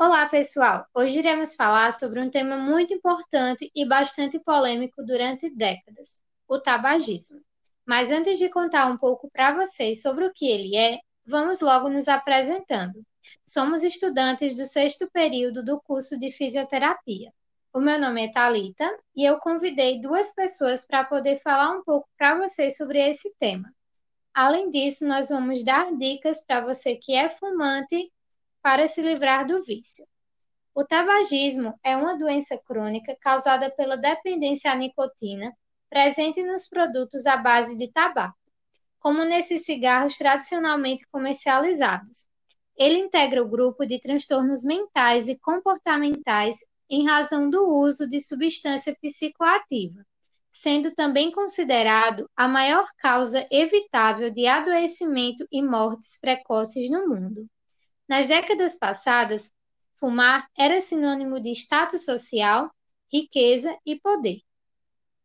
Olá, pessoal! Hoje iremos falar sobre um tema muito importante e bastante polêmico durante décadas: o tabagismo. Mas antes de contar um pouco para vocês sobre o que ele é, vamos logo nos apresentando. Somos estudantes do sexto período do curso de fisioterapia. O meu nome é Talita e eu convidei duas pessoas para poder falar um pouco para vocês sobre esse tema. Além disso, nós vamos dar dicas para você que é fumante para se livrar do vício. O tabagismo é uma doença crônica causada pela dependência à nicotina presente nos produtos à base de tabaco, como nesses cigarros tradicionalmente comercializados. Ele integra o grupo de transtornos mentais e comportamentais em razão do uso de substância psicoativa, sendo também considerado a maior causa evitável de adoecimento e mortes precoces no mundo. Nas décadas passadas, fumar era sinônimo de status social, riqueza e poder.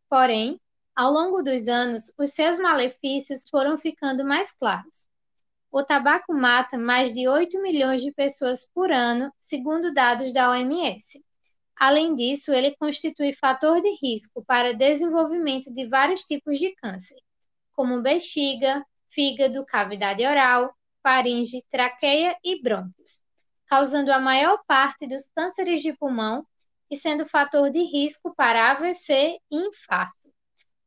Porém, ao longo dos anos, os seus malefícios foram ficando mais claros. O tabaco mata mais de 8 milhões de pessoas por ano, segundo dados da OMS. Além disso, ele constitui fator de risco para desenvolvimento de vários tipos de câncer, como bexiga, fígado, cavidade oral, faringe, traqueia e brônquios, causando a maior parte dos cânceres de pulmão e sendo fator de risco para AVC e infarto.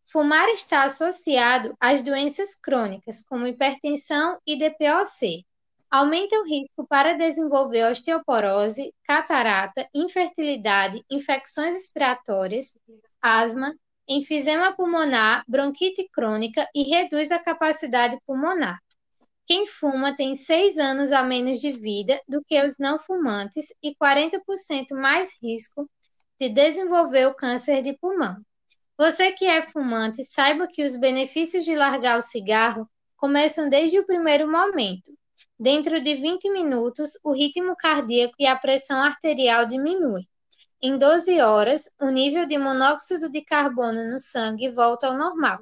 Fumar está associado às doenças crônicas, como hipertensão e DPOC, aumenta o risco para desenvolver osteoporose, catarata, infertilidade, infecções respiratórias, asma, enfisema pulmonar, bronquite crônica e reduz a capacidade pulmonar. Quem fuma tem 6 anos a menos de vida do que os não fumantes e 40% mais risco de desenvolver o câncer de pulmão. Você que é fumante, saiba que os benefícios de largar o cigarro começam desde o primeiro momento. Dentro de 20 minutos, o ritmo cardíaco e a pressão arterial diminuem. Em 12 horas, o nível de monóxido de carbono no sangue volta ao normal.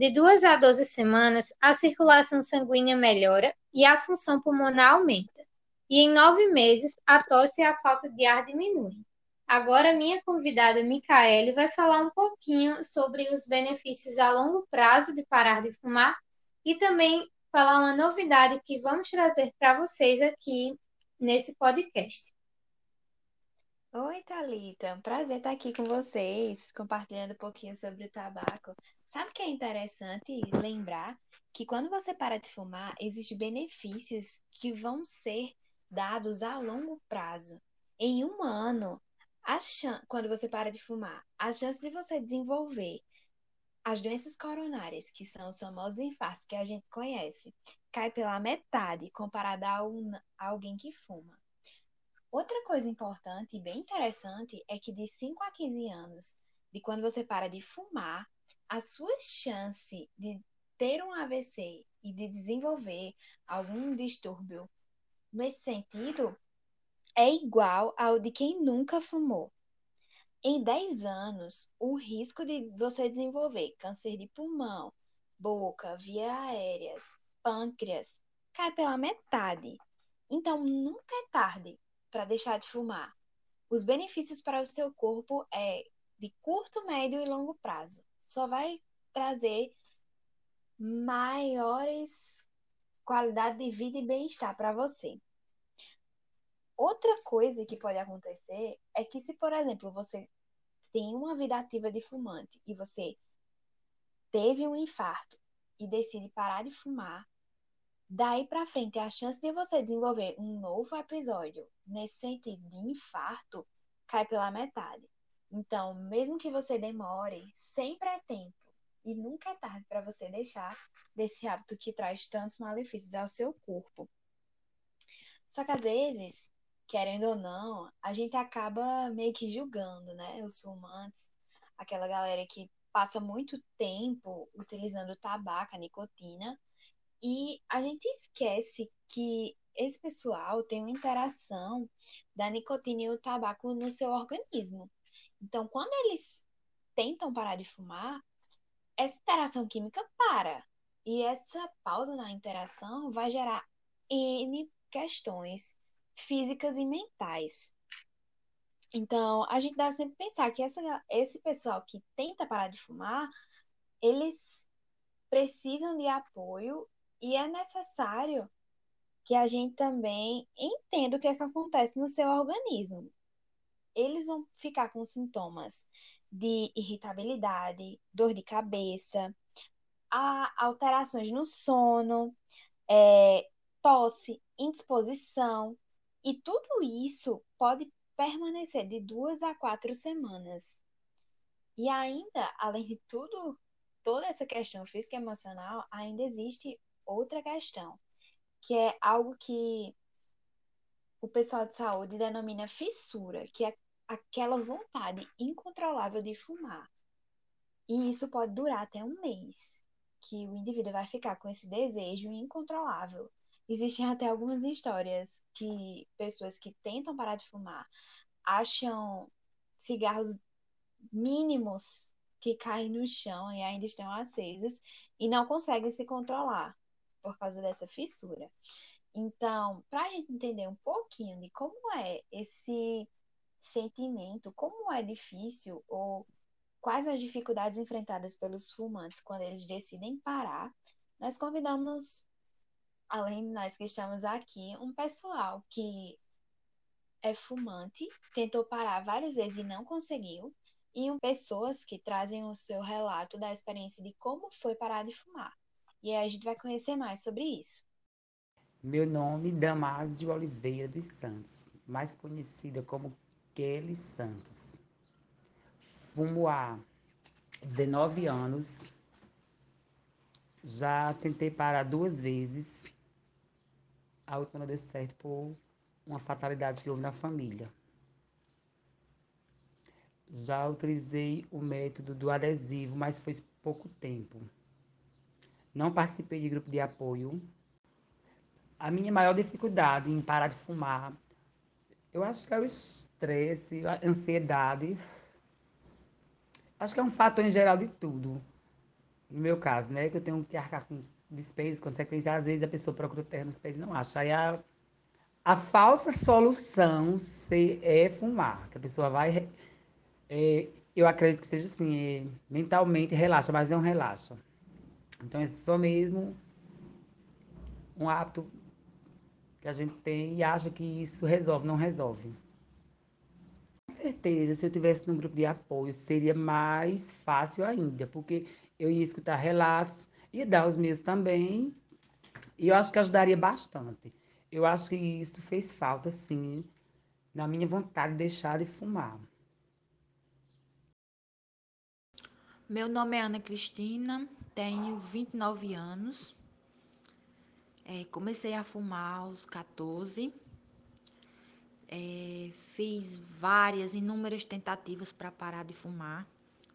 De 2 a 12 semanas, a circulação sanguínea melhora e a função pulmonar aumenta. E em 9 meses, a tosse e a falta de ar diminuem. Agora, minha convidada Micaele vai falar um pouquinho sobre os benefícios a longo prazo de parar de fumar e também falar uma novidade que vamos trazer para vocês aqui nesse podcast. Oi, Thalita. Prazer estar aqui com vocês, compartilhando um pouquinho sobre o tabaco. Sabe o que é interessante lembrar? Que quando você para de fumar, existem benefícios que vão ser dados a longo prazo. Em um ano, quando você para de fumar, a chance de você desenvolver as doenças coronárias, que são os famosos infartos que a gente conhece, cai pela metade comparada a, um, a alguém que fuma. Outra coisa importante e bem interessante é que de 5 a 15 anos, de quando você para de fumar, a sua chance de ter um AVC e de desenvolver algum distúrbio nesse sentido é igual ao de quem nunca fumou. Em 10 anos, o risco de você desenvolver câncer de pulmão, boca, via aéreas, pâncreas, cai pela metade. Então, nunca é tarde para deixar de fumar. Os benefícios para o seu corpo é de curto, médio e longo prazo. Só vai trazer maiores qualidade de vida e bem-estar para você. Outra coisa que pode acontecer é que se, por exemplo, você tem uma vida ativa de fumante e você teve um infarto e decide parar de fumar, daí para frente a chance de você desenvolver um novo episódio nesse sentido de infarto cai pela metade. Então, mesmo que você demore, sempre é tempo e nunca é tarde para você deixar desse hábito que traz tantos malefícios ao seu corpo. Só que às vezes querendo ou não, a gente acaba meio que julgando, né? Os fumantes, aquela galera que passa muito tempo utilizando tabaco, nicotina, e a gente esquece que esse pessoal tem uma interação da nicotina e o tabaco no seu organismo. Então, quando eles tentam parar de fumar, essa interação química para. E essa pausa na interação vai gerar N questões físicas e mentais. Então, a gente deve sempre pensar que essa, esse pessoal que tenta parar de fumar, eles precisam de apoio e é necessário que a gente também entenda o que é que acontece no seu organismo. Eles vão ficar com sintomas de irritabilidade, dor de cabeça, alterações no sono, é, tosse, indisposição, e tudo isso pode permanecer de duas a quatro semanas. E ainda, além de tudo, toda essa questão física e emocional, ainda existe outra questão, que é algo que o pessoal de saúde denomina fissura, que é aquela vontade incontrolável de fumar. E isso pode durar até um mês, que o indivíduo vai ficar com esse desejo incontrolável Existem até algumas histórias que pessoas que tentam parar de fumar acham cigarros mínimos que caem no chão e ainda estão acesos e não conseguem se controlar por causa dessa fissura. Então, para a gente entender um pouquinho de como é esse sentimento, como é difícil ou quais as dificuldades enfrentadas pelos fumantes quando eles decidem parar, nós convidamos além de nós que estamos aqui, um pessoal que é fumante, tentou parar várias vezes e não conseguiu, e um, pessoas que trazem o seu relato da experiência de como foi parar de fumar. E aí a gente vai conhecer mais sobre isso. Meu nome Damásio Oliveira dos Santos, mais conhecida como Kelly Santos. Fumo há 19 anos. Já tentei parar duas vezes a última não deu certo por uma fatalidade que houve na família. Já utilizei o método do adesivo, mas foi pouco tempo. Não participei de grupo de apoio. A minha maior dificuldade em parar de fumar, eu acho que é o estresse, a ansiedade. Acho que é um fator em geral de tudo. No meu caso, né? Que eu tenho que arcar com despesas, consequências, às vezes a pessoa procura terra nos e não acha. Aí a, a falsa solução se, é fumar, que a pessoa vai. É, eu acredito que seja assim, é, mentalmente relaxa, mas não relaxa. Então é só mesmo um hábito que a gente tem e acha que isso resolve, não resolve. Com certeza, se eu tivesse num grupo de apoio, seria mais fácil ainda, porque eu ia escutar relatos e dar os meus também. E eu acho que ajudaria bastante. Eu acho que isso fez falta, sim, na minha vontade de deixar de fumar. Meu nome é Ana Cristina, tenho 29 anos. É, comecei a fumar aos 14. É, fiz várias, inúmeras tentativas para parar de fumar,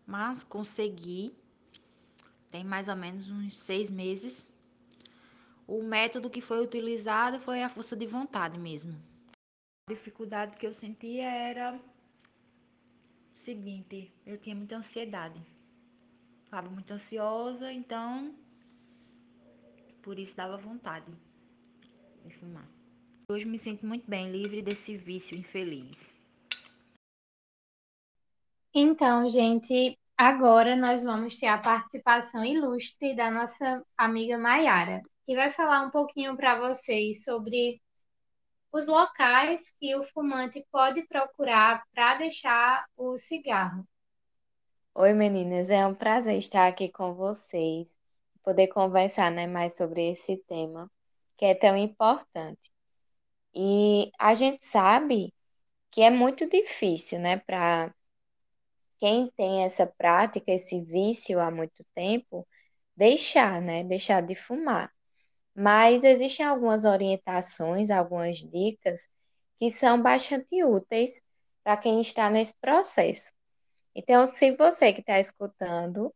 mas consegui tem mais ou menos uns seis meses. O método que foi utilizado foi a força de vontade mesmo. A dificuldade que eu sentia era seguinte: eu tinha muita ansiedade. Ficava muito ansiosa, então por isso dava vontade de fumar. Hoje me sinto muito bem, livre desse vício infeliz. Então, gente, Agora nós vamos ter a participação ilustre da nossa amiga Maiara, que vai falar um pouquinho para vocês sobre os locais que o fumante pode procurar para deixar o cigarro. Oi, meninas, é um prazer estar aqui com vocês, poder conversar né, mais sobre esse tema que é tão importante. E a gente sabe que é muito difícil, né, para quem tem essa prática, esse vício há muito tempo, deixar, né? Deixar de fumar. Mas existem algumas orientações, algumas dicas que são bastante úteis para quem está nesse processo. Então, se você que está escutando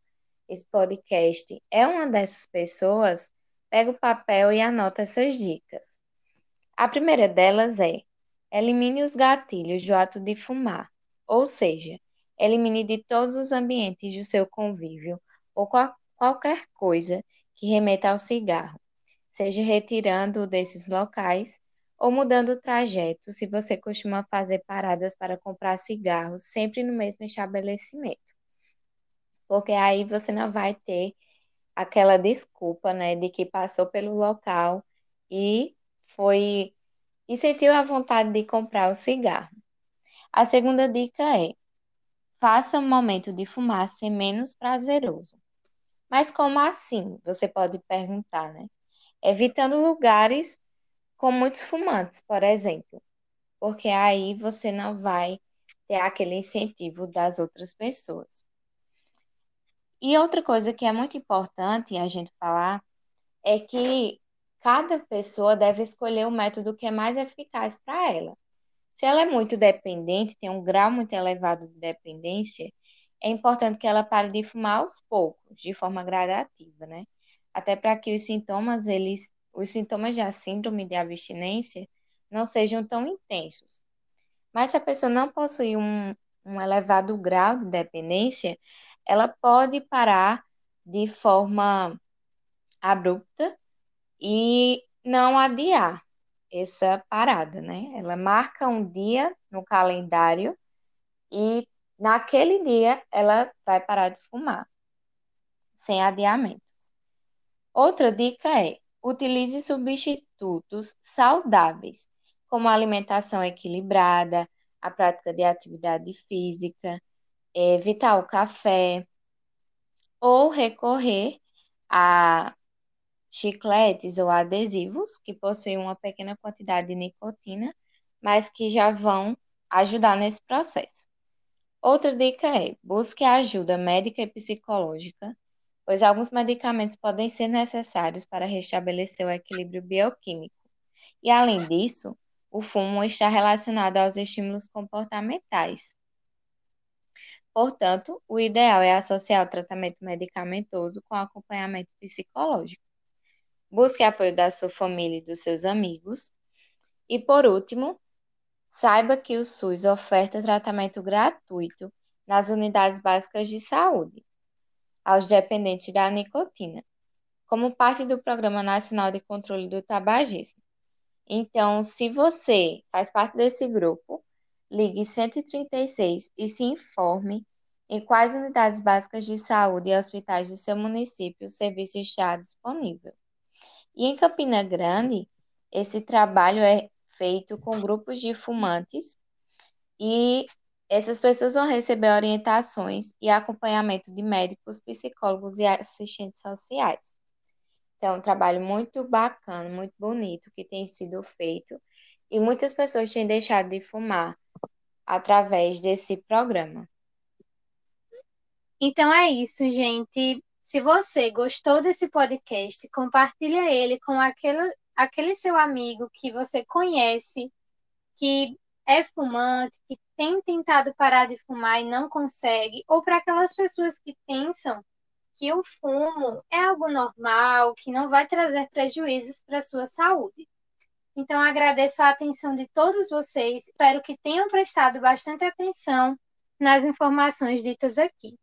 esse podcast é uma dessas pessoas, pega o papel e anota essas dicas. A primeira delas é: elimine os gatilhos do ato de fumar, ou seja, Elimine de todos os ambientes do seu convívio ou qual, qualquer coisa que remeta ao cigarro, seja retirando desses locais ou mudando o trajeto, se você costuma fazer paradas para comprar cigarros sempre no mesmo estabelecimento. Porque aí você não vai ter aquela desculpa, né, de que passou pelo local e foi e sentiu a vontade de comprar o cigarro. A segunda dica é: faça um momento de fumar ser menos prazeroso. Mas como assim? Você pode perguntar, né? Evitando lugares com muitos fumantes, por exemplo, porque aí você não vai ter aquele incentivo das outras pessoas. E outra coisa que é muito importante a gente falar é que cada pessoa deve escolher o método que é mais eficaz para ela. Se ela é muito dependente, tem um grau muito elevado de dependência, é importante que ela pare de fumar aos poucos, de forma gradativa, né? Até para que os sintomas, eles, os sintomas da síndrome de abstinência não sejam tão intensos. Mas se a pessoa não possui um, um elevado grau de dependência, ela pode parar de forma abrupta e não adiar essa parada, né? Ela marca um dia no calendário e naquele dia ela vai parar de fumar, sem adiamentos. Outra dica é: utilize substitutos saudáveis, como alimentação equilibrada, a prática de atividade física, evitar o café ou recorrer a chicletes ou adesivos que possuem uma pequena quantidade de nicotina, mas que já vão ajudar nesse processo. Outra dica é: busque ajuda médica e psicológica, pois alguns medicamentos podem ser necessários para restabelecer o equilíbrio bioquímico. E além disso, o fumo está relacionado aos estímulos comportamentais, Portanto, o ideal é associar o tratamento medicamentoso com acompanhamento psicológico. Busque apoio da sua família e dos seus amigos. E, por último, saiba que o SUS oferta tratamento gratuito nas unidades básicas de saúde aos dependentes da nicotina, como parte do Programa Nacional de Controle do Tabagismo. Então, se você faz parte desse grupo, ligue 136 e se informe em quais unidades básicas de saúde e hospitais de seu município o serviço está disponível. E em Campina Grande, esse trabalho é feito com grupos de fumantes e essas pessoas vão receber orientações e acompanhamento de médicos, psicólogos e assistentes sociais. Então, é um trabalho muito bacana, muito bonito que tem sido feito e muitas pessoas têm deixado de fumar através desse programa. Então é isso, gente. Se você gostou desse podcast, compartilha ele com aquele, aquele seu amigo que você conhece, que é fumante, que tem tentado parar de fumar e não consegue, ou para aquelas pessoas que pensam que o fumo é algo normal, que não vai trazer prejuízos para a sua saúde. Então, agradeço a atenção de todos vocês. Espero que tenham prestado bastante atenção nas informações ditas aqui.